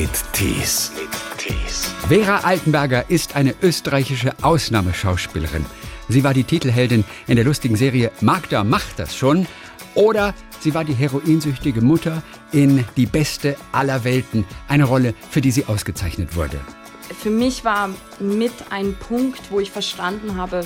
mit Tees. Vera Altenberger ist eine österreichische Ausnahmeschauspielerin. Sie war die Titelheldin in der lustigen Serie Magda macht das schon. Oder sie war die heroinsüchtige Mutter in Die Beste aller Welten. Eine Rolle, für die sie ausgezeichnet wurde. Für mich war mit ein Punkt, wo ich verstanden habe,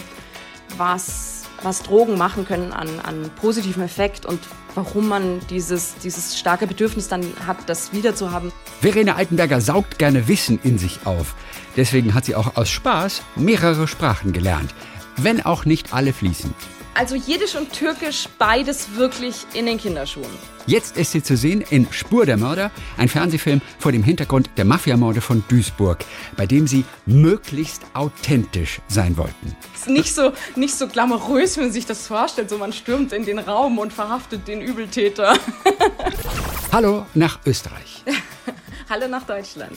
was, was Drogen machen können an, an positivem Effekt und warum man dieses, dieses starke Bedürfnis dann hat, das wiederzuhaben. Verena Altenberger saugt gerne Wissen in sich auf. Deswegen hat sie auch aus Spaß mehrere Sprachen gelernt. Wenn auch nicht alle fließend. Also Jiddisch und Türkisch, beides wirklich in den Kinderschuhen. Jetzt ist sie zu sehen in Spur der Mörder, ein Fernsehfilm vor dem Hintergrund der Mafiamorde von Duisburg, bei dem sie möglichst authentisch sein wollten. Ist nicht so, nicht so glamourös, wenn man sich das vorstellt. So man stürmt in den Raum und verhaftet den Übeltäter. Hallo nach Österreich. Hallo nach Deutschland.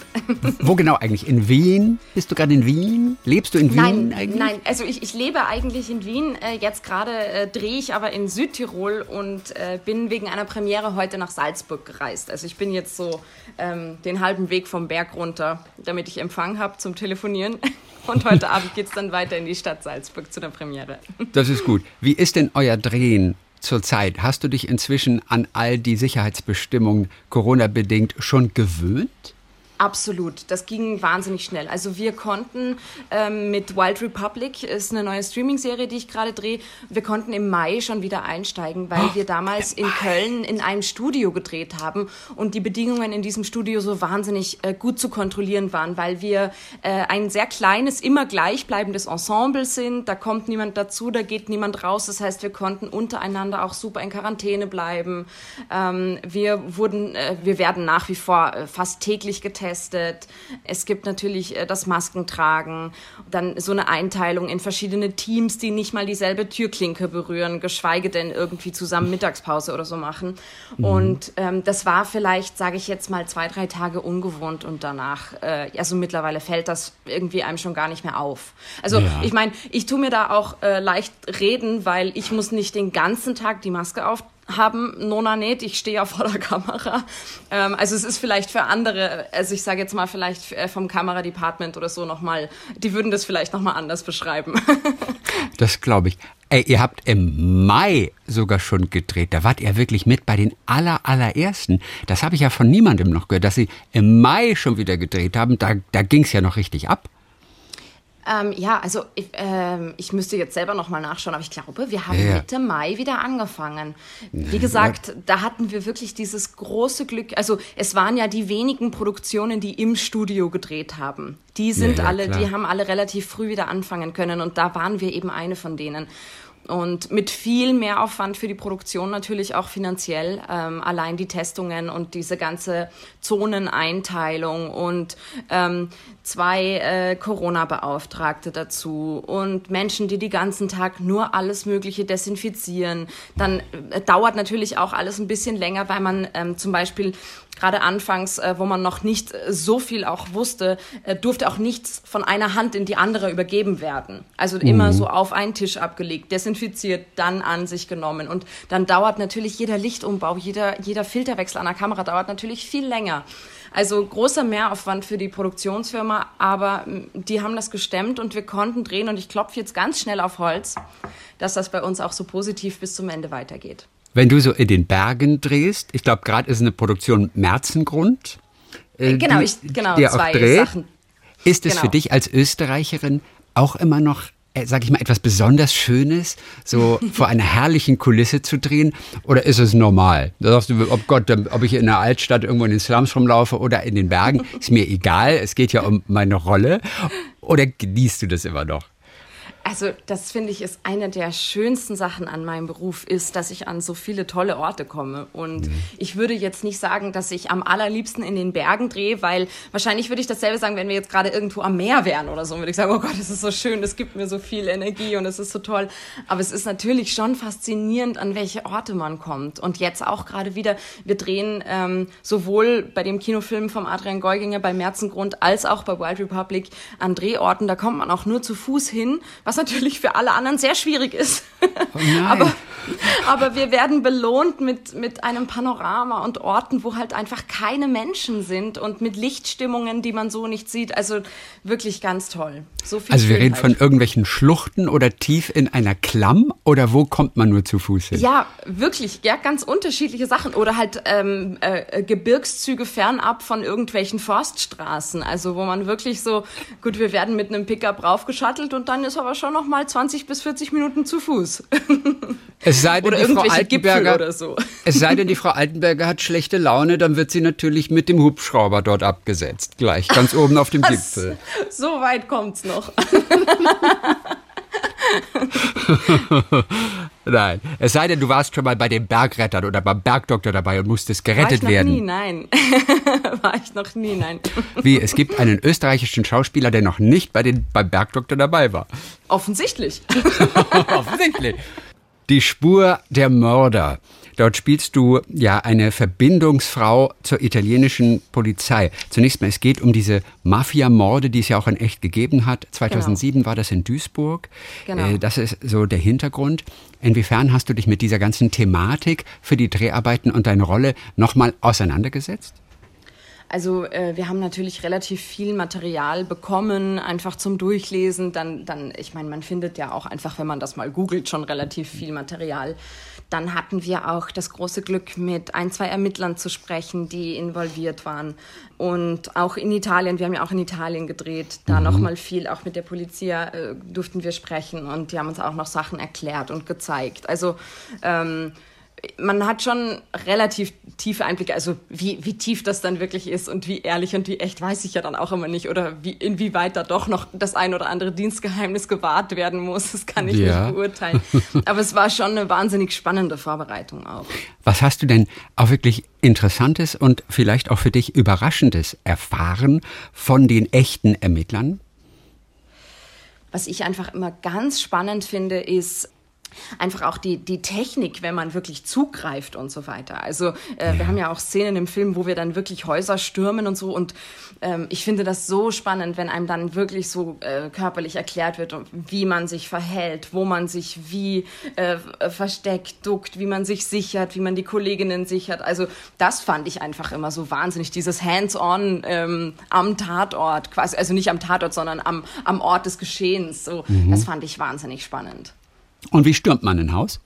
Wo genau eigentlich? In Wien? Bist du gerade in Wien? Lebst du in Wien Nein, eigentlich? nein, also ich, ich lebe eigentlich in Wien. Äh, jetzt gerade äh, drehe ich aber in Südtirol und äh, bin wegen einer Premiere heute nach Salzburg gereist. Also ich bin jetzt so ähm, den halben Weg vom Berg runter, damit ich Empfang habe zum Telefonieren. Und heute Abend geht es dann weiter in die Stadt Salzburg zu der Premiere. Das ist gut. Wie ist denn euer Drehen zurzeit? Hast du dich inzwischen an all die Sicherheitsbestimmungen Corona-bedingt schon gewöhnt? Absolut, das ging wahnsinnig schnell. Also wir konnten ähm, mit Wild Republic, ist eine neue Streaming-Serie, die ich gerade drehe, wir konnten im Mai schon wieder einsteigen, weil wir damals in Köln in einem Studio gedreht haben und die Bedingungen in diesem Studio so wahnsinnig äh, gut zu kontrollieren waren, weil wir äh, ein sehr kleines, immer gleichbleibendes Ensemble sind. Da kommt niemand dazu, da geht niemand raus. Das heißt, wir konnten untereinander auch super in Quarantäne bleiben. Ähm, wir wurden, äh, wir werden nach wie vor äh, fast täglich getestet getestet. Es gibt natürlich äh, das Maskentragen, dann so eine Einteilung in verschiedene Teams, die nicht mal dieselbe Türklinke berühren, geschweige denn irgendwie zusammen Mittagspause oder so machen. Mhm. Und ähm, das war vielleicht, sage ich jetzt mal, zwei, drei Tage ungewohnt und danach, äh, also mittlerweile fällt das irgendwie einem schon gar nicht mehr auf. Also ja. ich meine, ich tue mir da auch äh, leicht reden, weil ich muss nicht den ganzen Tag die Maske auf haben Nona nicht, ich stehe ja vor der Kamera. Ähm, also es ist vielleicht für andere, also ich sage jetzt mal vielleicht äh, vom Kameradepartment oder so nochmal, die würden das vielleicht nochmal anders beschreiben. das glaube ich. Ey, ihr habt im Mai sogar schon gedreht. Da wart ihr wirklich mit bei den aller, allerersten. Das habe ich ja von niemandem noch gehört, dass sie im Mai schon wieder gedreht haben. Da, da ging es ja noch richtig ab. Ähm, ja, also ich, ähm, ich müsste jetzt selber nochmal nachschauen, aber ich glaube, wir haben ja. Mitte Mai wieder angefangen. Wie gesagt, ja. da hatten wir wirklich dieses große Glück. Also es waren ja die wenigen Produktionen, die im Studio gedreht haben. Die sind ja, alle, klar. die haben alle relativ früh wieder anfangen können und da waren wir eben eine von denen und mit viel mehr Aufwand für die Produktion natürlich auch finanziell. Ähm, allein die Testungen und diese ganze Zoneneinteilung und ähm, zwei äh, Corona-Beauftragte dazu und Menschen, die die ganzen Tag nur alles Mögliche desinfizieren. Dann äh, dauert natürlich auch alles ein bisschen länger, weil man ähm, zum Beispiel gerade anfangs, äh, wo man noch nicht äh, so viel auch wusste, äh, durfte auch nichts von einer Hand in die andere übergeben werden. Also mhm. immer so auf einen Tisch abgelegt, desinfiziert, dann an sich genommen. Und dann dauert natürlich jeder Lichtumbau, jeder, jeder Filterwechsel an der Kamera dauert natürlich viel länger. Also großer Mehraufwand für die Produktionsfirma, aber die haben das gestemmt und wir konnten drehen und ich klopfe jetzt ganz schnell auf Holz, dass das bei uns auch so positiv bis zum Ende weitergeht. Wenn du so in den Bergen drehst, ich glaube, gerade ist eine Produktion Merzengrund. Äh, genau, die, ich, genau, zwei dreht. Sachen. Ist es genau. für dich als Österreicherin auch immer noch sag ich mal, etwas besonders Schönes, so vor einer herrlichen Kulisse zu drehen? Oder ist es normal? Da sagst du, ob Gott, ob ich in der Altstadt irgendwo in den Slums rumlaufe oder in den Bergen, ist mir egal. Es geht ja um meine Rolle. Oder genießt du das immer noch? Also das finde ich ist eine der schönsten Sachen an meinem Beruf ist, dass ich an so viele tolle Orte komme. Und mhm. ich würde jetzt nicht sagen, dass ich am allerliebsten in den Bergen drehe, weil wahrscheinlich würde ich dasselbe sagen, wenn wir jetzt gerade irgendwo am Meer wären oder so, würde ich sagen, oh Gott, es ist so schön, es gibt mir so viel Energie und es ist so toll. Aber es ist natürlich schon faszinierend, an welche Orte man kommt. Und jetzt auch gerade wieder, wir drehen ähm, sowohl bei dem Kinofilm vom Adrian Geuginger bei Merzengrund als auch bei Wild Republic an Drehorten. Da kommt man auch nur zu Fuß hin, was was natürlich für alle anderen sehr schwierig ist. Oh aber, Aber wir werden belohnt mit, mit einem Panorama und Orten, wo halt einfach keine Menschen sind und mit Lichtstimmungen, die man so nicht sieht. Also wirklich ganz toll. So also wir reden von irgendwelchen Schluchten oder tief in einer Klamm oder wo kommt man nur zu Fuß hin? Ja, wirklich, ja, ganz unterschiedliche Sachen. Oder halt ähm, äh, Gebirgszüge fernab von irgendwelchen Forststraßen. Also wo man wirklich so, gut, wir werden mit einem Pickup raufgeschattelt und dann ist aber schon noch mal 20 bis 40 Minuten zu Fuß. Es sei denn, oder die Frau Altenberger, oder so. Es sei denn, die Frau Altenberger hat schlechte Laune, dann wird sie natürlich mit dem Hubschrauber dort abgesetzt. Gleich, ganz oben auf dem Gipfel. So weit kommt's noch. nein. Es sei denn, du warst schon mal bei den Bergrettern oder beim Bergdoktor dabei und musstest gerettet War ich werden. Nie, nein. War ich noch nie, nein. Wie? Es gibt einen österreichischen Schauspieler, der noch nicht bei den, beim Bergdoktor dabei war. Offensichtlich. Offensichtlich. Die Spur der Mörder. Dort spielst du ja eine Verbindungsfrau zur italienischen Polizei. Zunächst mal, es geht um diese Mafia-Morde, die es ja auch in echt gegeben hat. 2007 genau. war das in Duisburg. Genau. Äh, das ist so der Hintergrund. Inwiefern hast du dich mit dieser ganzen Thematik für die Dreharbeiten und deine Rolle nochmal auseinandergesetzt? Also äh, wir haben natürlich relativ viel Material bekommen, einfach zum Durchlesen. Dann, dann, ich meine, man findet ja auch einfach, wenn man das mal googelt, schon relativ viel Material. Dann hatten wir auch das große Glück, mit ein, zwei Ermittlern zu sprechen, die involviert waren. Und auch in Italien, wir haben ja auch in Italien gedreht, da mhm. nochmal viel, auch mit der Polizia äh, durften wir sprechen und die haben uns auch noch Sachen erklärt und gezeigt. Also ähm, man hat schon relativ tiefe Einblicke, also wie, wie tief das dann wirklich ist und wie ehrlich und wie echt, weiß ich ja dann auch immer nicht. Oder wie, inwieweit da doch noch das ein oder andere Dienstgeheimnis gewahrt werden muss, das kann ich ja. nicht beurteilen. Aber es war schon eine wahnsinnig spannende Vorbereitung auch. Was hast du denn auch wirklich Interessantes und vielleicht auch für dich Überraschendes erfahren von den echten Ermittlern? Was ich einfach immer ganz spannend finde, ist, einfach auch die, die Technik, wenn man wirklich zugreift und so weiter. Also äh, ja. wir haben ja auch Szenen im Film, wo wir dann wirklich Häuser stürmen und so. Und ähm, ich finde das so spannend, wenn einem dann wirklich so äh, körperlich erklärt wird, wie man sich verhält, wo man sich wie äh, versteckt, duckt, wie man sich sichert, wie man die Kolleginnen sichert. Also das fand ich einfach immer so wahnsinnig, dieses Hands-on ähm, am Tatort, quasi, also nicht am Tatort, sondern am, am Ort des Geschehens. So, mhm. Das fand ich wahnsinnig spannend. Und wie stürmt man ein Haus?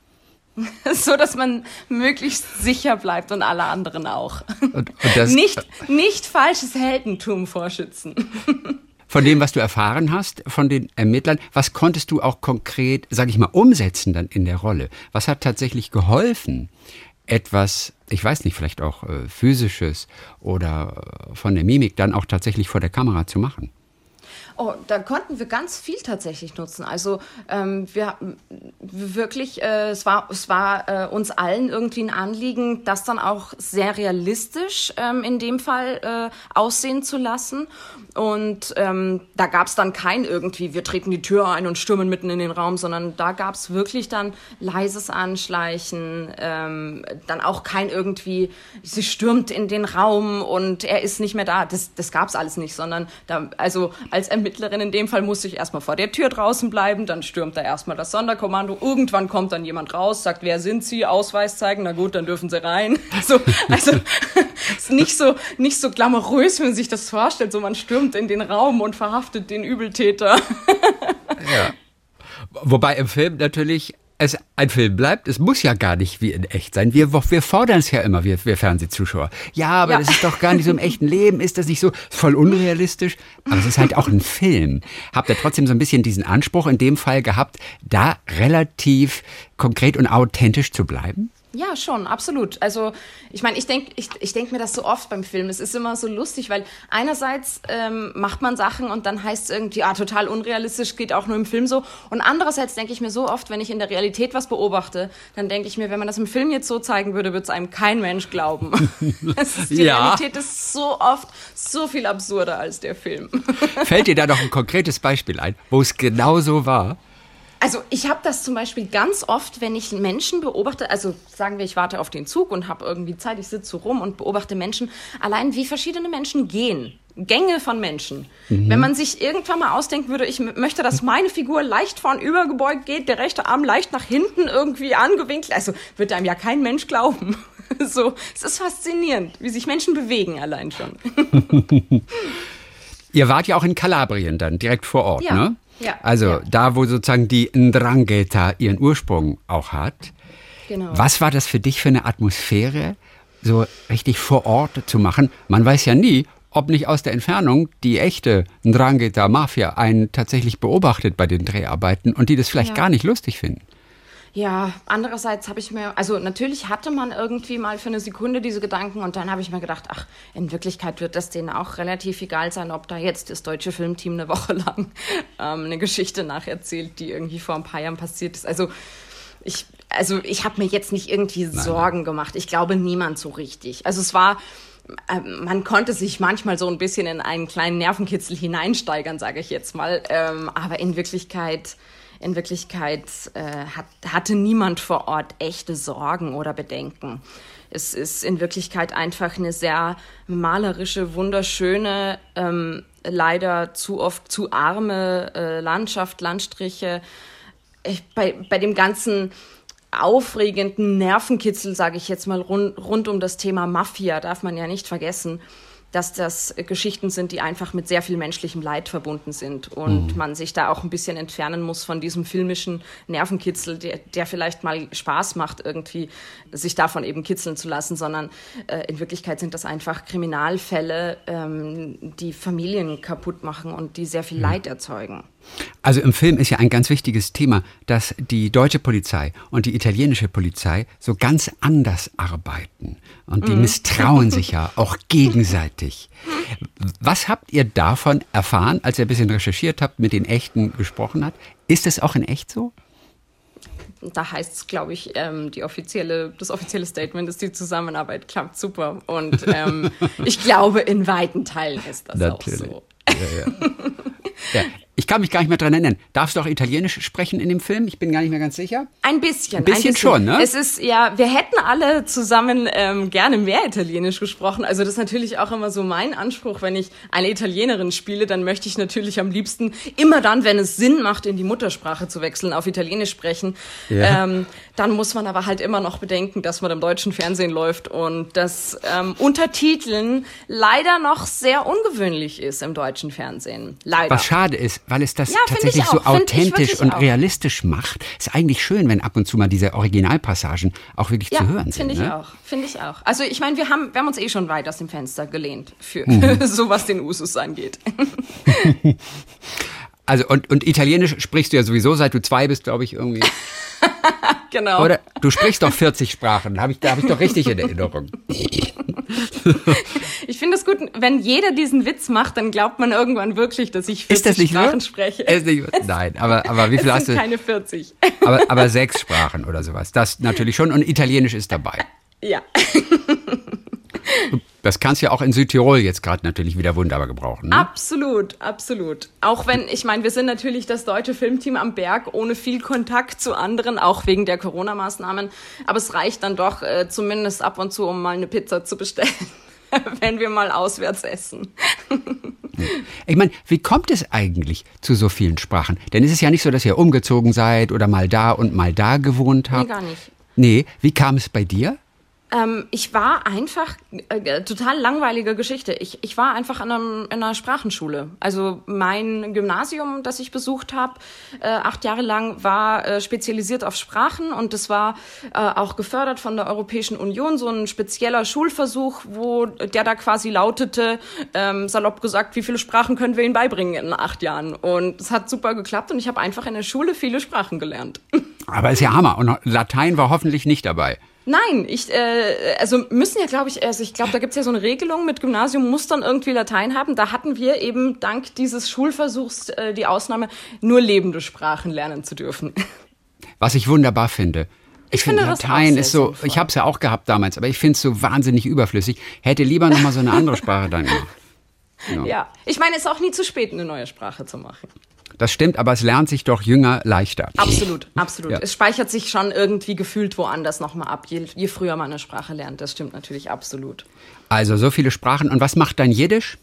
so dass man möglichst sicher bleibt und alle anderen auch. Und, und nicht, nicht falsches Heldentum vorschützen. Von dem, was du erfahren hast, von den Ermittlern, was konntest du auch konkret, sage ich mal, umsetzen dann in der Rolle? Was hat tatsächlich geholfen, etwas, ich weiß nicht, vielleicht auch äh, physisches oder äh, von der Mimik dann auch tatsächlich vor der Kamera zu machen? Oh, da konnten wir ganz viel tatsächlich nutzen. Also ähm, wir wirklich, äh, es war, es war äh, uns allen irgendwie ein Anliegen, das dann auch sehr realistisch ähm, in dem Fall äh, aussehen zu lassen. Und ähm, da gab es dann kein irgendwie, wir treten die Tür ein und stürmen mitten in den Raum, sondern da gab es wirklich dann leises Anschleichen, ähm, dann auch kein irgendwie, sie stürmt in den Raum und er ist nicht mehr da. Das, das gab es alles nicht, sondern da, also als Ermittlerin in dem Fall musste ich erstmal vor der Tür draußen bleiben, dann stürmt da erstmal das Sonderkommando. Irgendwann kommt dann jemand raus, sagt, wer sind Sie? Ausweis zeigen, na gut, dann dürfen Sie rein. So, also ist nicht so, nicht so glamourös, wenn man sich das vorstellt. So, man stürmt in den Raum und verhaftet den Übeltäter. ja. Wobei im Film natürlich es ein Film bleibt, es muss ja gar nicht wie in echt sein. Wir, wir fordern es ja immer, wir, wir Fernsehzuschauer. Ja, aber ja. das ist doch gar nicht so im echten Leben, ist das nicht so voll unrealistisch? Aber es ist halt auch ein Film. Habt ihr trotzdem so ein bisschen diesen Anspruch in dem Fall gehabt, da relativ konkret und authentisch zu bleiben? Ja, schon, absolut. Also ich meine, ich denke ich, ich denk mir das so oft beim Film. Es ist immer so lustig, weil einerseits ähm, macht man Sachen und dann heißt es irgendwie, ah, total unrealistisch, geht auch nur im Film so. Und andererseits denke ich mir so oft, wenn ich in der Realität was beobachte, dann denke ich mir, wenn man das im Film jetzt so zeigen würde, würde es einem kein Mensch glauben. ist, die ja. Realität ist so oft so viel absurder als der Film. Fällt dir da noch ein konkretes Beispiel ein, wo es genau so war? Also ich habe das zum Beispiel ganz oft, wenn ich Menschen beobachte, also sagen wir, ich warte auf den Zug und habe irgendwie Zeit, ich sitze so rum und beobachte Menschen, allein wie verschiedene Menschen gehen Gänge von Menschen. Mhm. Wenn man sich irgendwann mal ausdenken würde, ich möchte, dass meine Figur leicht vorn übergebeugt geht, der rechte Arm leicht nach hinten irgendwie angewinkelt, also wird einem ja kein Mensch glauben. so, es ist faszinierend, wie sich Menschen bewegen allein schon. Ihr wart ja auch in Kalabrien dann, direkt vor Ort, ja. ne? Ja. Also ja. da, wo sozusagen die Ndrangheta ihren Ursprung auch hat. Genau. Was war das für dich für eine Atmosphäre, so richtig vor Ort zu machen? Man weiß ja nie, ob nicht aus der Entfernung die echte Ndrangheta Mafia einen tatsächlich beobachtet bei den Dreharbeiten und die das vielleicht Ja. gar nicht lustig finden. Ja, andererseits habe ich mir, also natürlich hatte man irgendwie mal für eine Sekunde diese Gedanken und dann habe ich mir gedacht, ach, in Wirklichkeit wird das denen auch relativ egal sein, ob da jetzt das deutsche Filmteam eine Woche lang ähm, eine Geschichte nacherzählt, die irgendwie vor ein paar Jahren passiert ist. Also ich, also ich habe mir jetzt nicht irgendwie Sorgen gemacht. Ich glaube niemand so richtig. Also es war, ähm, man konnte sich manchmal so ein bisschen in einen kleinen Nervenkitzel hineinsteigern, sage ich jetzt mal. Ähm, aber in Wirklichkeit, in Wirklichkeit äh, hat, hatte niemand vor Ort echte Sorgen oder Bedenken. Es ist in Wirklichkeit einfach eine sehr malerische, wunderschöne, ähm, leider zu oft zu arme äh, Landschaft, Landstriche. Ich, bei, bei dem ganzen aufregenden Nervenkitzel, sage ich jetzt mal, rund, rund um das Thema Mafia, darf man ja nicht vergessen, dass das Geschichten sind, die einfach mit sehr viel menschlichem Leid verbunden sind und man sich da auch ein bisschen entfernen muss von diesem filmischen Nervenkitzel, der, der vielleicht mal Spaß macht, irgendwie sich davon eben kitzeln zu lassen, sondern äh, in Wirklichkeit sind das einfach Kriminalfälle, ähm, die Familien kaputt machen und die sehr viel Leid erzeugen. Also im Film ist ja ein ganz wichtiges Thema, dass die deutsche Polizei und die italienische Polizei so ganz anders arbeiten. Und die misstrauen sich ja auch gegenseitig. Was habt ihr davon erfahren, als ihr ein bisschen recherchiert habt, mit den Echten gesprochen habt? Ist es auch in echt so? da heißt es, glaube ich, ähm, die offizielle, das offizielle Statement ist, die Zusammenarbeit klappt super. Und ähm, ich glaube, in weiten Teilen ist das Natürlich. auch so. Ja. Ich kann mich gar nicht mehr dran erinnern. Darfst du auch Italienisch sprechen in dem Film? Ich bin gar nicht mehr ganz sicher. Ein bisschen. Ein bisschen schon, ne? Es ist, ja, wir hätten alle zusammen ähm, gerne mehr Italienisch gesprochen. Also das ist natürlich auch immer so mein Anspruch, wenn ich eine Italienerin spiele, dann möchte ich natürlich am liebsten immer dann, wenn es Sinn macht, in die Muttersprache zu wechseln, auf Italienisch sprechen. Ja. Ähm, dann muss man aber halt immer noch bedenken, dass man im deutschen Fernsehen läuft und dass ähm, Untertiteln leider noch sehr ungewöhnlich ist im deutschen Fernsehen. Leider. Was schade ist, weil es das Ja, tatsächlich ich so authentisch und auch. realistisch macht. Ist eigentlich schön, wenn ab und zu mal diese Originalpassagen auch wirklich Ja, zu hören sind. finde ich ne? auch. Finde ich auch. Also ich meine, wir haben, wir haben uns eh schon weit aus dem Fenster gelehnt für Mhm. so was den Usus angeht. Also und, und Italienisch sprichst du ja sowieso, seit du zwei bist, glaube ich, irgendwie. genau. Oder du sprichst doch 40 Sprachen. Hab ich, da habe ich doch richtig in Erinnerung. Ich finde es gut, wenn jeder diesen Witz macht, dann glaubt man irgendwann wirklich, dass ich 40 Ist das nicht Sprachen wahr? spreche. Ist nicht, nein, aber, aber wie viel hast du? keine 40. Aber, aber sechs Sprachen oder sowas. Das natürlich schon. Und Italienisch ist dabei. ja. Das kannst du ja auch in Südtirol jetzt gerade natürlich wieder wunderbar gebrauchen. Ne? Absolut, absolut. Auch wenn, ich meine, wir sind natürlich das deutsche Filmteam am Berg ohne viel Kontakt zu anderen, auch wegen der Corona-Maßnahmen. Aber es reicht dann doch äh, zumindest ab und zu, um mal eine Pizza zu bestellen, wenn wir mal auswärts essen. Ich meine, wie kommt es eigentlich zu so vielen Sprachen? Denn es ist ja nicht so, dass ihr umgezogen seid oder mal da und mal da gewohnt habt. Nee, gar nicht. Nee, wie kam es bei dir? Ähm, ich war einfach, äh, total langweilige Geschichte. Ich, ich war einfach an, einem, in einer Sprachenschule. Also mein Gymnasium, das ich besucht habe, äh, acht Jahre lang, war äh, spezialisiert auf Sprachen und das war äh, auch gefördert von der Europäischen Union, so ein spezieller Schulversuch, wo der da quasi lautete, ähm, salopp gesagt, wie viele Sprachen können wir Ihnen beibringen in acht Jahren? Und es hat super geklappt und ich habe einfach in der Schule viele Sprachen gelernt. Aber ist ja Hammer. Und Latein war hoffentlich nicht dabei. Nein, ich, äh, also müssen ja, glaube ich, also ich glaube, da gibt's ja so eine Regelung mit Gymnasium muss dann irgendwie Latein haben. Da hatten wir eben dank dieses Schulversuchs äh, die Ausnahme, nur lebende Sprachen lernen zu dürfen. Was ich wunderbar finde. Ich, finde, finde auch Latein ist so, sinnvoll. ich habe es ja auch gehabt damals, aber ich finde es so wahnsinnig überflüssig. Hätte lieber noch mal so eine andere Sprache dann gemacht. Ja, ich meine, es ist auch nie zu spät, eine neue Sprache zu machen. Das stimmt, aber es lernt sich doch jünger leichter. Absolut, absolut. Ja. Es speichert sich schon irgendwie gefühlt woanders nochmal ab, je, je früher man eine Sprache lernt. Das stimmt natürlich absolut. Also so viele Sprachen. Und was macht dein Jiddisch?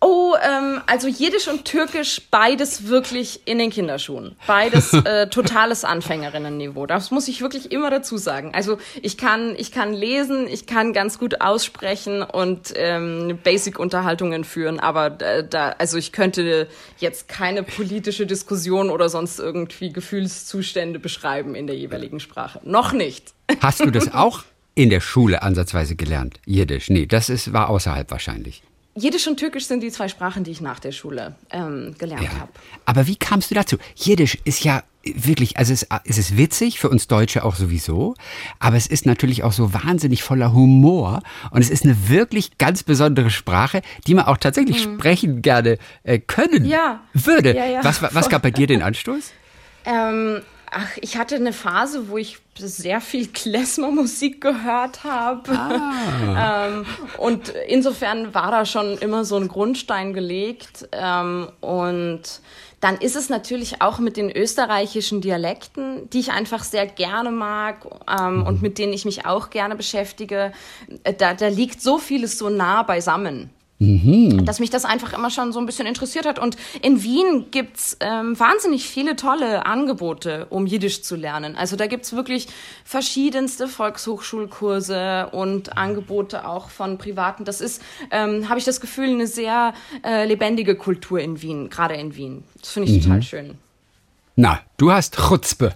Oh, ähm, also Jiddisch und Türkisch, beides wirklich in den Kinderschuhen. Beides äh, totales Anfängerinnenniveau. Das muss ich wirklich immer dazu sagen. Also ich kann, ich kann lesen, ich kann ganz gut aussprechen und ähm, Basic-Unterhaltungen führen, aber äh, da, also ich könnte jetzt keine politische Diskussion oder sonst irgendwie Gefühlszustände beschreiben in der jeweiligen Sprache. Noch nicht. Hast du das auch in der Schule ansatzweise gelernt? Jiddisch? Nee, das ist, war außerhalb wahrscheinlich. Jiddisch und Türkisch sind die zwei Sprachen, die ich nach der Schule ähm, gelernt ja. habe. Aber wie kamst du dazu? Jiddisch ist ja wirklich, also es, es ist witzig, für uns Deutsche auch sowieso, aber es ist natürlich auch so wahnsinnig voller Humor und es ist eine wirklich ganz besondere Sprache, die man auch tatsächlich mhm. sprechen gerne äh, können ja. würde. Ja, ja, was, was gab bei dir den Anstoß? Ähm, ach, ich hatte eine Phase, wo ich sehr viel Klezmermusik gehört habe. Ah. ähm, und insofern war da schon immer so ein Grundstein gelegt. Ähm, und dann ist es natürlich auch mit den österreichischen Dialekten, die ich einfach sehr gerne mag ähm, und mit denen ich mich auch gerne beschäftige. Äh, da, da liegt so vieles so nah beisammen. Mhm. Dass mich das einfach immer schon so ein bisschen interessiert hat. Und in Wien gibt's ähm, wahnsinnig viele tolle Angebote, um Jiddisch zu lernen. Also da gibt's wirklich verschiedenste Volkshochschulkurse und Angebote auch von Privaten. Das ist, ähm, habe ich das Gefühl, eine sehr äh, lebendige Kultur in Wien, gerade in Wien. Das finde ich mhm. total schön. Na, du hast Chutzpe.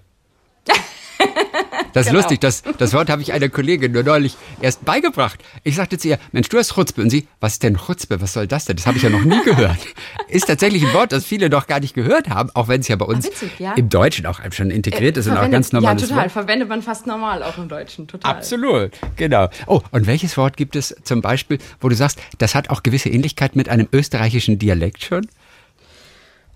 Das ist genau. lustig, das, das Wort habe ich einer Kollegin nur neulich erst beigebracht. Ich sagte zu ihr, Mensch, du hast Chutzpe. Und sie, was ist denn Chutzpe? Was soll das denn? Das habe ich ja noch nie gehört. Ist tatsächlich ein Wort, das viele noch gar nicht gehört haben, auch wenn es ja bei uns witzig, ja? im Deutschen auch schon integriert äh, ist und auch ganz normal ist. Ja, total. Wort. Verwendet man fast normal auch im Deutschen, total. Absolut, genau. Oh, und welches Wort gibt es zum Beispiel, wo du sagst, das hat auch gewisse Ähnlichkeit mit einem österreichischen Dialekt schon?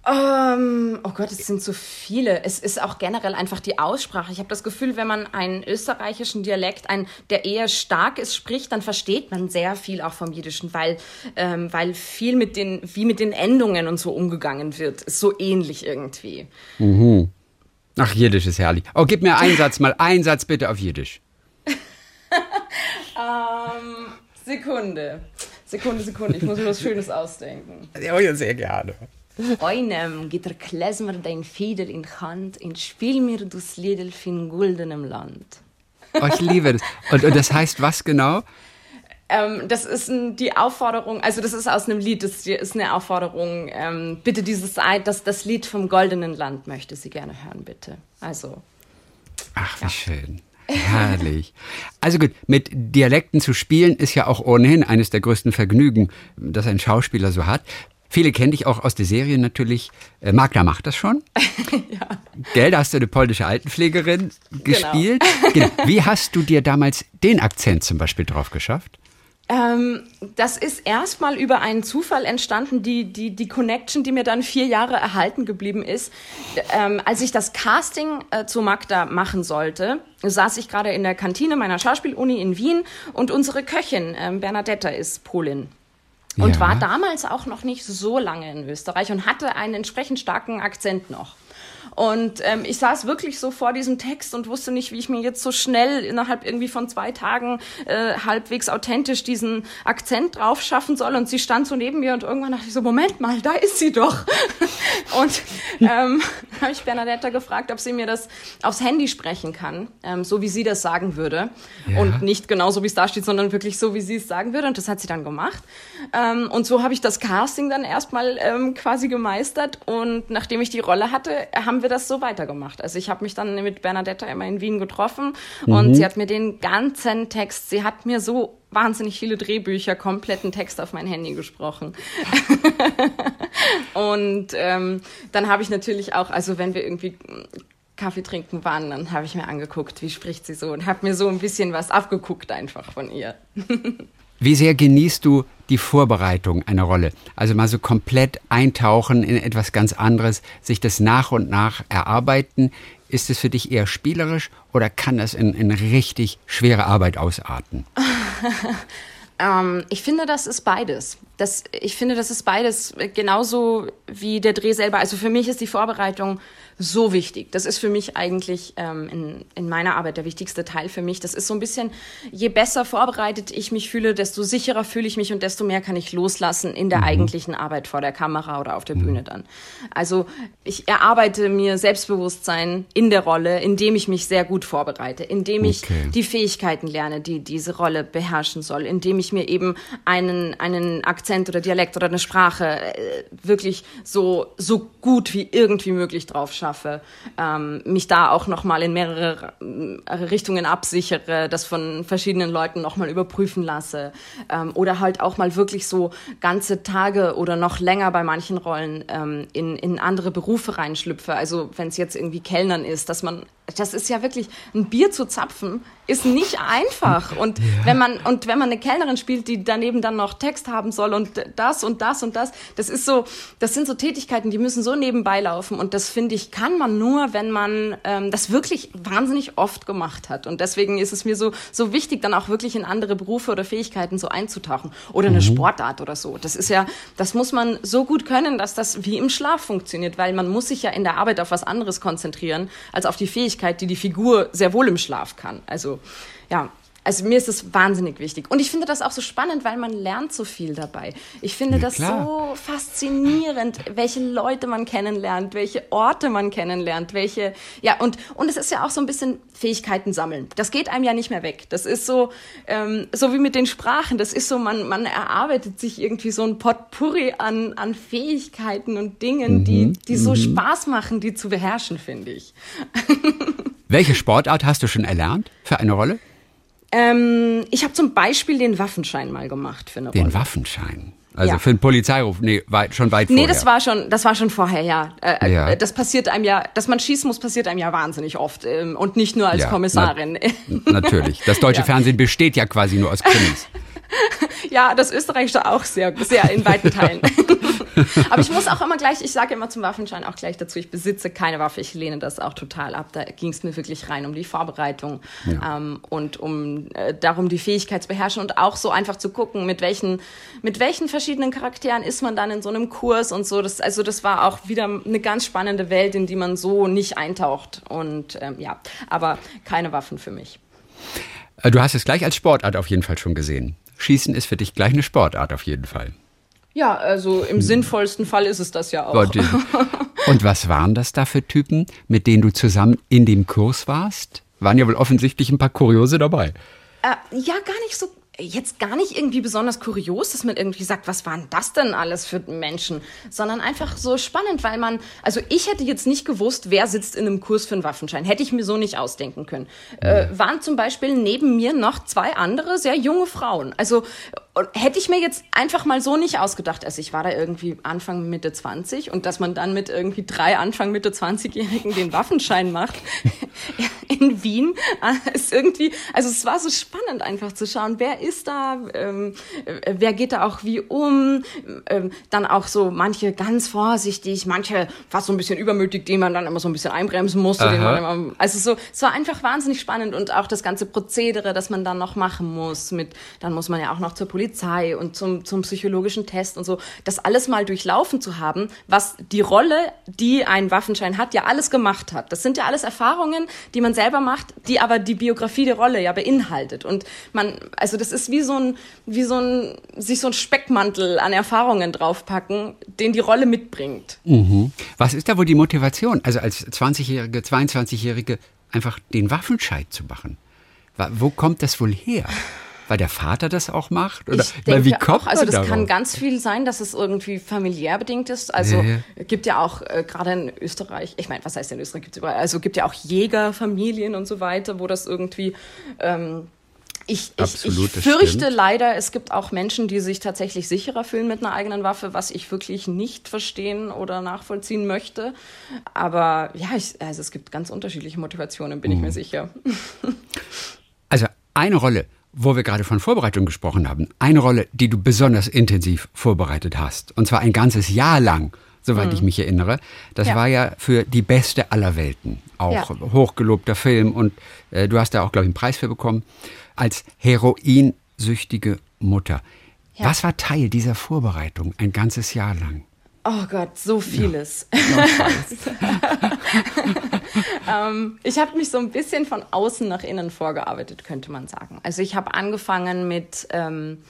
Ähm, oh Gott, es sind so viele. Es ist auch generell einfach die Aussprache. Ich habe das Gefühl, wenn man einen österreichischen Dialekt, ein, der eher stark ist, spricht, dann versteht man sehr viel auch vom Jiddischen, weil, ähm, weil viel mit den, wie mit den Endungen und so umgegangen wird. Ist so ähnlich irgendwie. Mhm. Ach, Jiddisch ist herrlich. Oh, gib mir einen Satz mal, einen Satz bitte auf Jiddisch. ähm, Sekunde. Sekunde, Sekunde. Ich muss mir was Schönes ausdenken. Ja, sehr gerne. Einem geht der Klezmer dein Feder in Hand und spiel mir das Liedel in guldenem Land. Oh, ich liebe das. Und, und das heißt was genau? Ähm, das ist die Aufforderung, also das ist aus einem Lied, das ist eine Aufforderung, ähm, bitte dieses, das, das Lied vom Goldenen Land möchte sie gerne hören, bitte. Also. Ach, wie ja. schön. Herrlich. Also gut, mit Dialekten zu spielen ist ja auch ohnehin eines der größten Vergnügen, das ein Schauspieler so hat. Viele kennen dich auch aus der Serie natürlich. Äh, Magda macht das schon. ja. Gell, da hast du eine polnische Altenpflegerin genau. gespielt. Genau. Wie hast du dir damals den Akzent zum Beispiel drauf geschafft? Ähm, das ist erstmal über einen Zufall entstanden, die, die, die Connection, die mir dann vier Jahre erhalten geblieben ist. Ähm, als ich das Casting äh, zu Magda machen sollte, saß ich gerade in der Kantine meiner Schauspieluni in Wien und unsere Köchin, ähm, Bernadetta, ist Polin und ja. war damals auch noch nicht so lange in Österreich und hatte einen entsprechend starken Akzent noch. Und ähm, ich saß wirklich so vor diesem Text und wusste nicht, wie ich mir jetzt so schnell innerhalb irgendwie von zwei Tagen äh, halbwegs authentisch diesen Akzent drauf schaffen soll. Und sie stand so neben mir und irgendwann dachte ich so, Moment mal, da ist sie doch. und ähm, habe ich Bernadetta gefragt, ob sie mir das aufs Handy sprechen kann, ähm, so wie sie das sagen würde. Ja. Und nicht genau so, wie es da steht, sondern wirklich so, wie sie es sagen würde. Und das hat sie dann gemacht. Ähm, und so habe ich das Casting dann erstmal ähm, quasi gemeistert. Und nachdem ich die Rolle hatte, haben wir das so weitergemacht. Also ich habe mich dann mit Bernadetta immer in Wien getroffen mhm. und sie hat mir den ganzen Text, sie hat mir so wahnsinnig viele Drehbücher, kompletten Text auf mein Handy gesprochen. und ähm, dann habe ich natürlich auch, also wenn wir irgendwie Kaffee trinken waren, dann habe ich mir angeguckt, wie spricht sie so und habe mir so ein bisschen was abgeguckt einfach von ihr. Wie sehr genießt du die Vorbereitung einer Rolle? Also mal so komplett eintauchen in etwas ganz anderes, sich das nach und nach erarbeiten. Ist es für dich eher spielerisch oder kann das in, in richtig schwere Arbeit ausarten? ähm, ich finde, das ist beides. Das, ich finde, das ist beides genauso wie der Dreh selber. Also für mich ist die Vorbereitung so wichtig. Das ist für mich eigentlich ähm, in, in meiner Arbeit der wichtigste Teil für mich. Das ist so ein bisschen, je besser vorbereitet ich mich fühle, desto sicherer fühle ich mich und desto mehr kann ich loslassen in der mhm. eigentlichen Arbeit vor der Kamera oder auf der mhm. Bühne dann. Also ich erarbeite mir Selbstbewusstsein in der Rolle, indem ich mich sehr gut vorbereite, indem ich okay. die Fähigkeiten lerne, die diese Rolle beherrschen soll, indem ich mir eben einen, einen Akzent oder Dialekt oder eine Sprache äh, wirklich so, so gut wie irgendwie möglich drauf schaffe, ähm, mich da auch nochmal in mehrere äh, Richtungen absichere, das von verschiedenen Leuten nochmal überprüfen lasse ähm, oder halt auch mal wirklich so ganze Tage oder noch länger bei manchen Rollen ähm, in, in andere Berufe reinschlüpfe. Also wenn es jetzt irgendwie Kellnern ist, dass man das ist ja wirklich ein Bier zu zapfen ist nicht einfach und ja. wenn man und wenn man eine Kellnerin spielt, die daneben dann noch Text haben soll und das und das und das, das ist so, das sind so Tätigkeiten, die müssen so nebenbei laufen und das finde ich kann man nur, wenn man ähm, das wirklich wahnsinnig oft gemacht hat und deswegen ist es mir so so wichtig, dann auch wirklich in andere Berufe oder Fähigkeiten so einzutauchen oder eine mhm. Sportart oder so. Das ist ja, das muss man so gut können, dass das wie im Schlaf funktioniert, weil man muss sich ja in der Arbeit auf was anderes konzentrieren als auf die Fähigkeiten Fähigkeit, die die Figur sehr wohl im Schlaf kann. Also ja, also mir ist es wahnsinnig wichtig. Und ich finde das auch so spannend, weil man lernt so viel dabei. Ich finde ja, das so faszinierend, welche Leute man kennenlernt, welche Orte man kennenlernt, welche, ja, und, und es ist ja auch so ein bisschen Fähigkeiten sammeln. Das geht einem ja nicht mehr weg. Das ist so, ähm, so wie mit den Sprachen. Das ist so, man, man erarbeitet sich irgendwie so ein Potpourri an, an Fähigkeiten und Dingen, mhm, die, die so mhm. Spaß machen, die zu beherrschen, finde ich. Welche Sportart hast du schon erlernt für eine Rolle? Ähm, ich habe zum Beispiel den Waffenschein mal gemacht für eine den Rolle. Den Waffenschein? Also ja. für einen Polizeiruf, nee, weit, schon weit vorher. Nee, das war schon, das war schon vorher, ja. Äh, äh, ja. Das passiert einem ja, dass man schießen muss, passiert einem ja wahnsinnig oft ähm, und nicht nur als ja, Kommissarin. Na, natürlich. Das deutsche Fernsehen besteht ja quasi nur aus Krimis. ja, das österreichische auch sehr, sehr in weiten Teilen. Aber ich muss auch immer gleich, ich sage immer zum Waffenschein auch gleich dazu, ich besitze keine Waffe, ich lehne das auch total ab. Da ging es mir wirklich rein um die Vorbereitung ja. ähm, und um äh, darum, die Fähigkeit zu beherrschen und auch so einfach zu gucken, mit welchen, mit welchen verschiedenen Charakteren ist man dann in so einem Kurs und so. Das, also das war auch wieder eine ganz spannende Welt, in die man so nicht eintaucht. Und ähm, ja, aber keine Waffen für mich. Äh, du hast es gleich als Sportart auf jeden Fall schon gesehen. Schießen ist für dich gleich eine Sportart auf jeden Fall. Ja, also im hm. sinnvollsten Fall ist es das ja auch. Und was waren das da für Typen, mit denen du zusammen in dem Kurs warst? Waren ja wohl offensichtlich ein paar Kuriose dabei. Äh, ja, gar nicht so jetzt gar nicht irgendwie besonders kurios, dass man irgendwie sagt, was waren das denn alles für Menschen, sondern einfach so spannend, weil man, also ich hätte jetzt nicht gewusst, wer sitzt in einem Kurs für einen Waffenschein, hätte ich mir so nicht ausdenken können. Äh, waren zum Beispiel neben mir noch zwei andere sehr junge Frauen. Also hätte ich mir jetzt einfach mal so nicht ausgedacht. Also ich war da irgendwie Anfang Mitte 20 und dass man dann mit irgendwie drei Anfang Mitte 20-Jährigen den Waffenschein macht in Wien, äh, ist irgendwie, also es war so spannend einfach zu schauen, wer ist da, ähm, äh, wer geht da auch wie um, ähm, dann auch so manche ganz vorsichtig, manche fast so ein bisschen übermütig, die man dann immer so ein bisschen einbremsen musste. Den man immer, also so, es war einfach wahnsinnig spannend und auch das ganze Prozedere, das man dann noch machen muss mit, dann muss man ja auch noch zur Polizei Polizei und zum, zum psychologischen Test und so, das alles mal durchlaufen zu haben, was die Rolle, die ein Waffenschein hat, ja alles gemacht hat. Das sind ja alles Erfahrungen, die man selber macht, die aber die Biografie der Rolle ja beinhaltet. Und man, also das ist wie so ein, wie so ein, sich so ein Speckmantel an Erfahrungen draufpacken, den die Rolle mitbringt. Mhm. Was ist da wohl die Motivation? Also als 20-Jährige, 22-Jährige einfach den Waffenschein zu machen? Wo kommt das wohl her? Weil der Vater das auch macht? Oder ich denke wie kommt auch, also das darauf? kann ganz viel sein, dass es irgendwie familiär bedingt ist. Also ja, gibt ja auch äh, gerade in Österreich, ich meine, was heißt in Österreich gibt's überall, also gibt ja auch Jägerfamilien und so weiter, wo das irgendwie ähm, ich, ich, ich fürchte leider, es gibt auch Menschen, die sich tatsächlich sicherer fühlen mit einer eigenen Waffe, was ich wirklich nicht verstehen oder nachvollziehen möchte. Aber ja, ich, also es gibt ganz unterschiedliche Motivationen, bin mhm. ich mir sicher. Also eine Rolle wo wir gerade von Vorbereitung gesprochen haben, eine Rolle, die du besonders intensiv vorbereitet hast, und zwar ein ganzes Jahr lang, soweit mhm. ich mich erinnere, das ja. war ja für die beste aller Welten. Auch ja. hochgelobter Film und äh, du hast da auch, glaube ich, einen Preis für bekommen, als heroinsüchtige Mutter. Ja. Was war Teil dieser Vorbereitung ein ganzes Jahr lang? Oh Gott, so vieles. Ja. ähm, ich habe mich so ein bisschen von außen nach innen vorgearbeitet, könnte man sagen. Also ich habe angefangen mit ähm,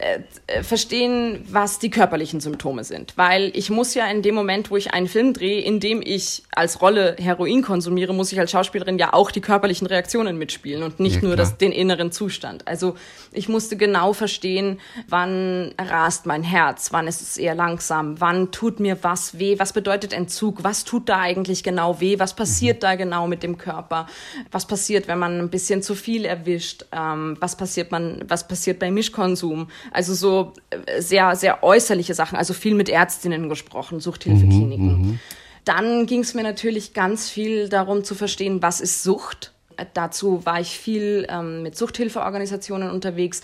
äh, äh, verstehen, was die körperlichen Symptome sind. Weil ich muss ja in dem Moment, wo ich einen Film drehe, in dem ich als Rolle Heroin konsumiere, muss ich als Schauspielerin ja auch die körperlichen Reaktionen mitspielen und nicht ja, nur das, den inneren Zustand. Also ich musste genau verstehen, wann rast mein Herz, wann ist es eher langsam, wann tut mir was weh, was bedeutet Entzug, was tut da eigentlich genau weh, was passiert mhm. da genau mit dem Körper, was passiert, wenn man ein bisschen zu viel erwischt, ähm, was passiert man, was passiert bei Mischkonsum. Also so äh, sehr, sehr äußerliche Sachen, also viel mit Ärztinnen gesprochen, Suchthilfekliniken. Mhm, mhm. Dann ging es mir natürlich ganz viel darum zu verstehen, was ist Sucht. Äh, dazu war ich viel ähm, mit Suchthilfeorganisationen unterwegs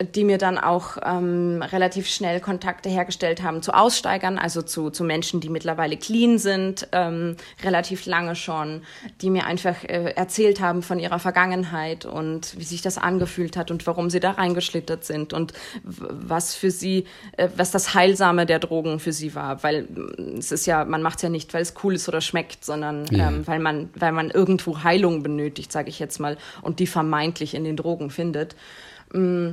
die mir dann auch ähm, relativ schnell Kontakte hergestellt haben zu Aussteigern, also zu, zu Menschen, die mittlerweile clean sind, ähm, relativ lange schon, die mir einfach äh, erzählt haben von ihrer Vergangenheit und wie sich das angefühlt hat und warum sie da reingeschlittert sind und was für sie, äh, was das Heilsame der Drogen für sie war. Weil mm, es ist ja, man macht es ja nicht, weil es cool ist oder schmeckt, sondern ja. ähm, weil, man, weil man irgendwo Heilung benötigt, sage ich jetzt mal, und die vermeintlich in den Drogen findet. Mm,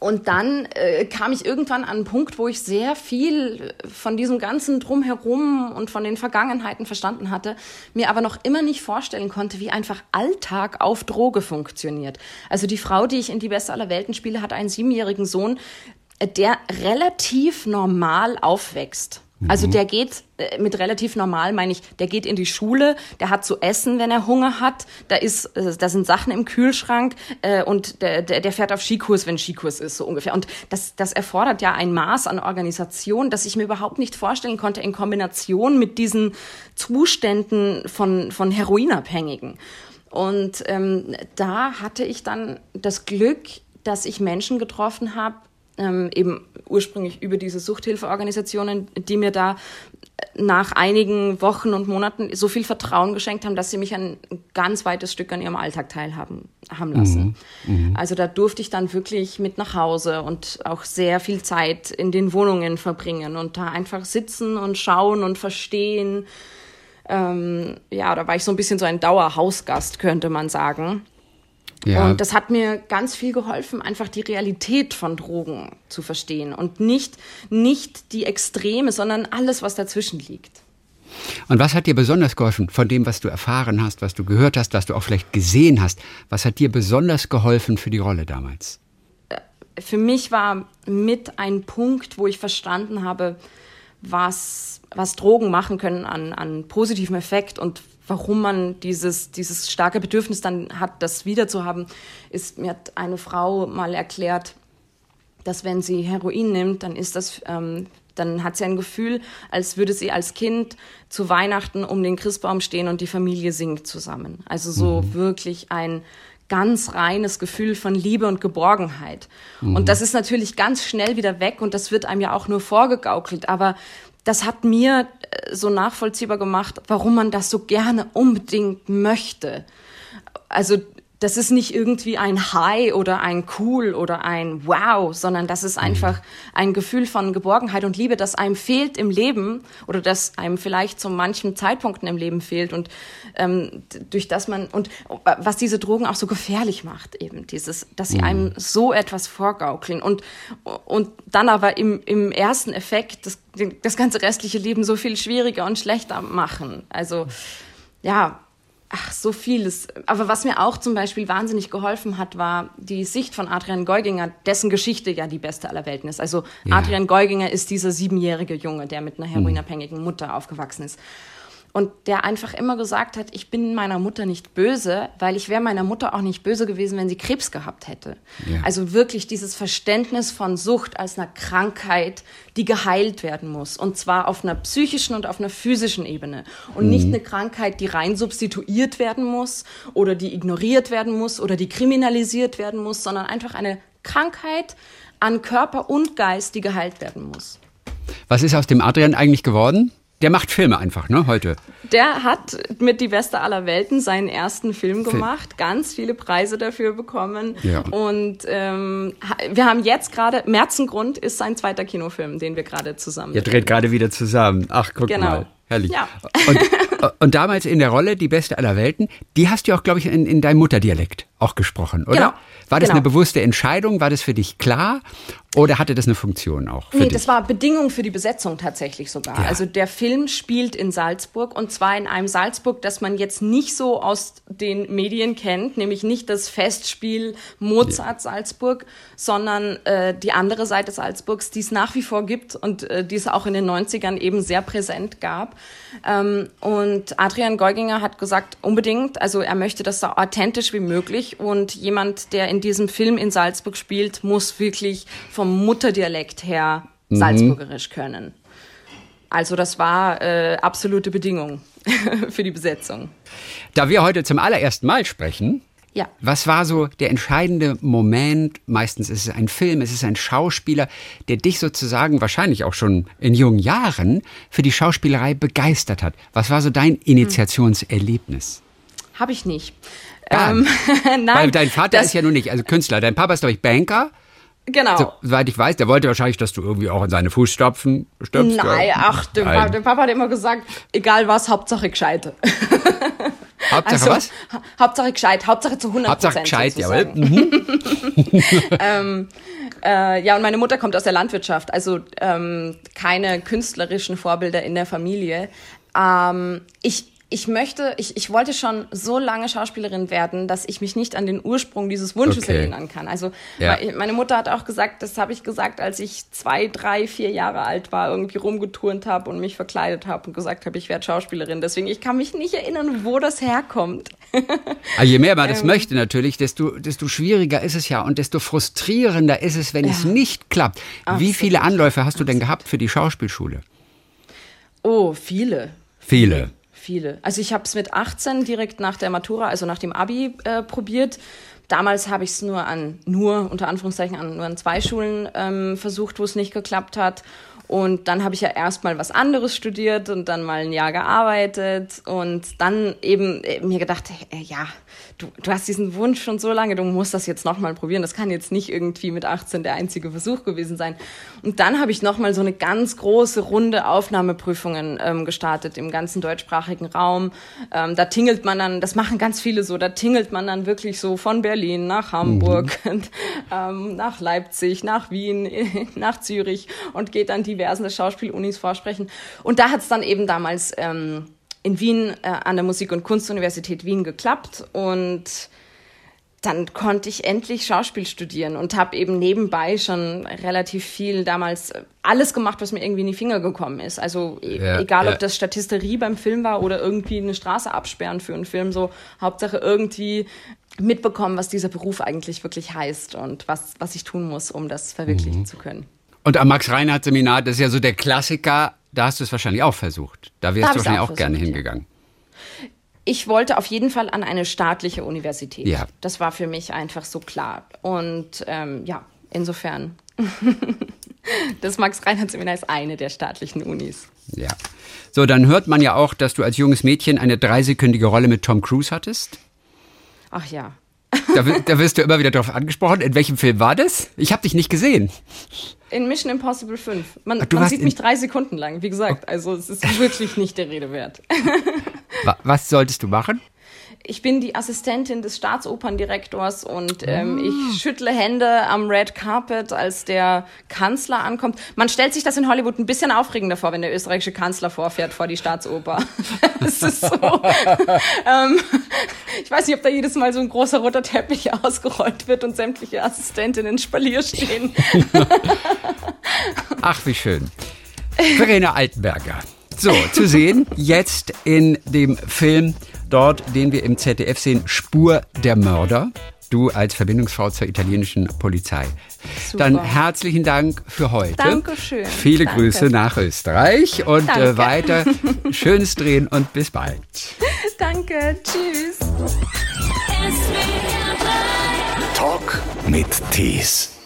und dann äh, kam ich irgendwann an einen Punkt, wo ich sehr viel von diesem ganzen Drumherum und von den Vergangenheiten verstanden hatte, mir aber noch immer nicht vorstellen konnte, wie einfach Alltag auf Droge funktioniert. Also die Frau, die ich in Die Beste aller Welten spiele, hat einen siebenjährigen Sohn, äh, der relativ normal aufwächst. Also mhm. der geht äh, mit relativ normal, meine ich, der geht in die Schule, der hat zu essen, wenn er Hunger hat, da ist, äh, da sind Sachen im Kühlschrank äh, und der, der, der fährt auf Skikurs, wenn Skikurs ist, so ungefähr. Und das, das erfordert ja ein Maß an Organisation, das ich mir überhaupt nicht vorstellen konnte in Kombination mit diesen Zuständen von, von Heroinabhängigen. Und ähm, da hatte ich dann das Glück, dass ich Menschen getroffen habe, ähm, eben ursprünglich über diese Suchthilfeorganisationen, die mir da nach einigen Wochen und Monaten so viel Vertrauen geschenkt haben, dass sie mich ein ganz weites Stück an ihrem Alltag teilhaben haben lassen. Mhm. Mhm. Also da durfte ich dann wirklich mit nach Hause und auch sehr viel Zeit in den Wohnungen verbringen und da einfach sitzen und schauen und verstehen. Ähm, ja, da war ich so ein bisschen so ein Dauerhausgast, könnte man sagen. Ja. Und das hat mir ganz viel geholfen, einfach die Realität von Drogen zu verstehen und nicht, nicht die Extreme, sondern alles, was dazwischen liegt. Und was hat dir besonders geholfen von dem, was du erfahren hast, was du gehört hast, was du auch vielleicht gesehen hast? Was hat dir besonders geholfen für die Rolle damals? Äh, für mich war mit ein Punkt, wo ich verstanden habe, was, was Drogen machen können an, an positivem Effekt und warum man dieses, dieses starke Bedürfnis dann hat, das wiederzuhaben, ist, mir hat eine Frau mal erklärt, dass wenn sie Heroin nimmt, dann ist das, ähm, dann hat sie ein Gefühl, als würde sie als Kind zu Weihnachten um den Christbaum stehen und die Familie singt zusammen. Also so mhm. wirklich ein ganz reines Gefühl von Liebe und Geborgenheit. Mhm. Und das ist natürlich ganz schnell wieder weg und das wird einem ja auch nur vorgegaukelt. Aber das hat mir äh, so nachvollziehbar gemacht, warum man das so gerne unbedingt möchte. Also das ist nicht irgendwie ein High oder ein Cool oder ein Wow, sondern das ist einfach ein Gefühl von Geborgenheit und Liebe, das einem fehlt im Leben oder das einem vielleicht zu manchen Zeitpunkten im Leben fehlt und ähm, durch das man und was diese Drogen auch so gefährlich macht eben dieses, dass sie einem mhm. so etwas vorgaukeln und und dann aber im im ersten Effekt das das ganze restliche Leben so viel schwieriger und schlechter machen. Also ja, ach, so vieles. Aber was mir auch zum Beispiel wahnsinnig geholfen hat, war die Sicht von Adrian Geuginger, dessen Geschichte ja die beste aller Welten ist. Also ja. Adrian Geuginger ist dieser siebenjährige Junge, der mit einer heroinabhängigen Mutter aufgewachsen ist und der einfach immer gesagt hat, ich bin meiner Mutter nicht böse, weil ich wäre meiner Mutter auch nicht böse gewesen, wenn sie Krebs gehabt hätte. Ja. Also wirklich dieses Verständnis von Sucht als einer Krankheit, die geheilt werden muss. Und zwar auf einer psychischen und auf einer physischen Ebene. Und mhm. nicht eine Krankheit, die rein substituiert werden muss oder die ignoriert werden muss oder die kriminalisiert werden muss, sondern einfach eine Krankheit an Körper und Geist, die geheilt werden muss. Was ist aus dem Adrian eigentlich geworden? Der macht Filme einfach, ne, heute. Der hat mit Die Beste aller Welten seinen ersten Film gemacht, ganz viele Preise dafür bekommen. Ja. Und ähm, wir haben jetzt gerade, Merzengrund ist sein zweiter Kinofilm, den wir gerade zusammen. Ihr dreht gerade wieder zusammen. Ach, guck genau. mal. Herrlich. Ja. Und, und, damals in der Rolle Die Beste aller Welten, die hast du auch, glaube ich, in, in deinem Mutterdialekt auch gesprochen, oder? Genau. War das genau. eine bewusste Entscheidung? War das für dich klar? Oder hatte das eine Funktion auch? nee, dich? das war Bedingung für die Besetzung tatsächlich sogar. Ja. Also der Film spielt in Salzburg und zwar in einem Salzburg, das man jetzt nicht so aus den Medien kennt, nämlich nicht das Festspiel Mozart. Salzburg, sondern äh, die andere Seite Salzburgs, die es nach wie vor gibt und äh, die es auch in den 90ern eben sehr präsent gab. Ähm, und Adrian Geuginger hat gesagt, unbedingt, also er möchte das so authentisch wie möglich und jemand, der in diesem Film in Salzburg spielt, muss wirklich vom Mutterdialekt her mhm. Salzburgerisch können. Also das war äh, absolute Bedingung für die Besetzung. Da wir heute zum allerersten Mal sprechen, ja. Was war so der entscheidende Moment? Meistens ist es ein Film, es ist ein Schauspieler, der dich sozusagen wahrscheinlich auch schon in jungen Jahren für die Schauspielerei begeistert hat. Was war so dein Initiationserlebnis? Habe ich nicht. Ähm, nein. Weil dein Vater ist ja nun nicht, also Künstler. Dein Papa ist, glaube ich, Banker. Genau. So, soweit ich weiß, der wollte wahrscheinlich, dass du irgendwie auch in seine Fußstapfen stopfst. Nein, ach, der, Nein. der Papa hat immer gesagt, egal was, Hauptsache gescheite. Hauptsache also, was? Hauptsache gescheit, Hauptsache zu 100 Hauptsache gescheit, jawohl. Mhm. ähm, äh, ja, und meine Mutter kommt aus der Landwirtschaft, also ähm, keine künstlerischen Vorbilder in der Familie. Ähm, ich, ich möchte, ich, ich wollte schon so lange Schauspielerin werden, dass ich mich nicht an den Ursprung dieses Wunsches okay. erinnern kann. Also ja. meine Mutter hat auch gesagt, das habe ich gesagt, als ich zwei, drei, vier Jahre alt war, irgendwie rumgeturnt habe und mich verkleidet habe und gesagt habe, ich werde Schauspielerin. Deswegen, ich kann mich nicht erinnern, wo das herkommt. Aber je mehr man das ähm, möchte natürlich, desto, desto schwieriger ist es ja und desto frustrierender ist es, wenn ja. es nicht klappt. Absolut. Wie viele Anläufe hast du denn gehabt für die Schauspielschule? Oh, viele. Viele viele. Also ich habe es mit 18 direkt nach der Matura, also nach dem Abi äh, probiert. Damals habe ich es nur an, nur unter Anführungszeichen an nur an zwei Schulen ähm, versucht, wo es nicht geklappt hat. Und dann habe ich ja erstmal was anderes studiert und dann mal ein Jahr gearbeitet und dann eben äh, mir gedacht, äh, ja, du, du hast diesen Wunsch schon so lange, du musst das jetzt nochmal probieren. Das kann jetzt nicht irgendwie mit 18 der einzige Versuch gewesen sein. Und dann habe ich nochmal so eine ganz große Runde Aufnahmeprüfungen ähm, gestartet im ganzen deutschsprachigen Raum. Ähm, da tingelt man dann, das machen ganz viele so, da tingelt man dann wirklich so von Berlin nach Hamburg, mhm. und, ähm, nach Leipzig, nach Wien, nach Zürich und geht dann diversen Schauspielunis vorsprechen. Und da hat es dann eben damals ähm, in Wien äh, an der Musik- und Kunstuniversität Wien geklappt und dann konnte ich endlich Schauspiel studieren und habe eben nebenbei schon relativ viel damals äh, alles gemacht, was mir irgendwie in die Finger gekommen ist. Also e ja, egal, ja. ob das Statisterie beim Film war oder irgendwie eine Straße absperren für einen Film, so Hauptsache irgendwie mitbekommen, was dieser Beruf eigentlich wirklich heißt und was, was ich tun muss, um das verwirklichen mhm. zu können. Und am Max-Reinhardt-Seminar, das ist ja so der Klassiker, da hast du es wahrscheinlich auch versucht. Da wärst da du wahrscheinlich auch, auch gerne hingegangen. Ich wollte auf jeden Fall an eine staatliche Universität. Ja. Das war für mich einfach so klar. Und ähm, ja, insofern. das Max-Reinhardt-Seminar ist eine der staatlichen Unis. Ja. So, dann hört man ja auch, dass du als junges Mädchen eine dreisekündige Rolle mit Tom Cruise hattest. Ach ja. Da, da wirst du immer wieder darauf angesprochen. In welchem Film war das? Ich habe dich nicht gesehen. In Mission Impossible 5. Man, man sieht mich drei Sekunden lang, wie gesagt. Also es ist wirklich nicht der Rede wert. Was solltest du machen? Ich bin die Assistentin des Staatsoperndirektors und ähm, oh. ich schüttle Hände am Red Carpet, als der Kanzler ankommt. Man stellt sich das in Hollywood ein bisschen aufregender vor, wenn der österreichische Kanzler vorfährt vor die Staatsoper. Es ist so. ähm, ich weiß nicht, ob da jedes Mal so ein großer roter Teppich ausgerollt wird und sämtliche Assistentinnen Spalier stehen. Ach, wie schön. Verena Altenberger. So, zu sehen jetzt in dem Film dort, den wir im ZDF sehen, Spur der Mörder. Du als Verbindungsfrau zur italienischen Polizei. Super. Dann herzlichen Dank für heute. Dankeschön. Viele Danke. Grüße nach Österreich und äh, weiter schönes Drehen und bis bald. Danke, tschüss. Talk mit Tees.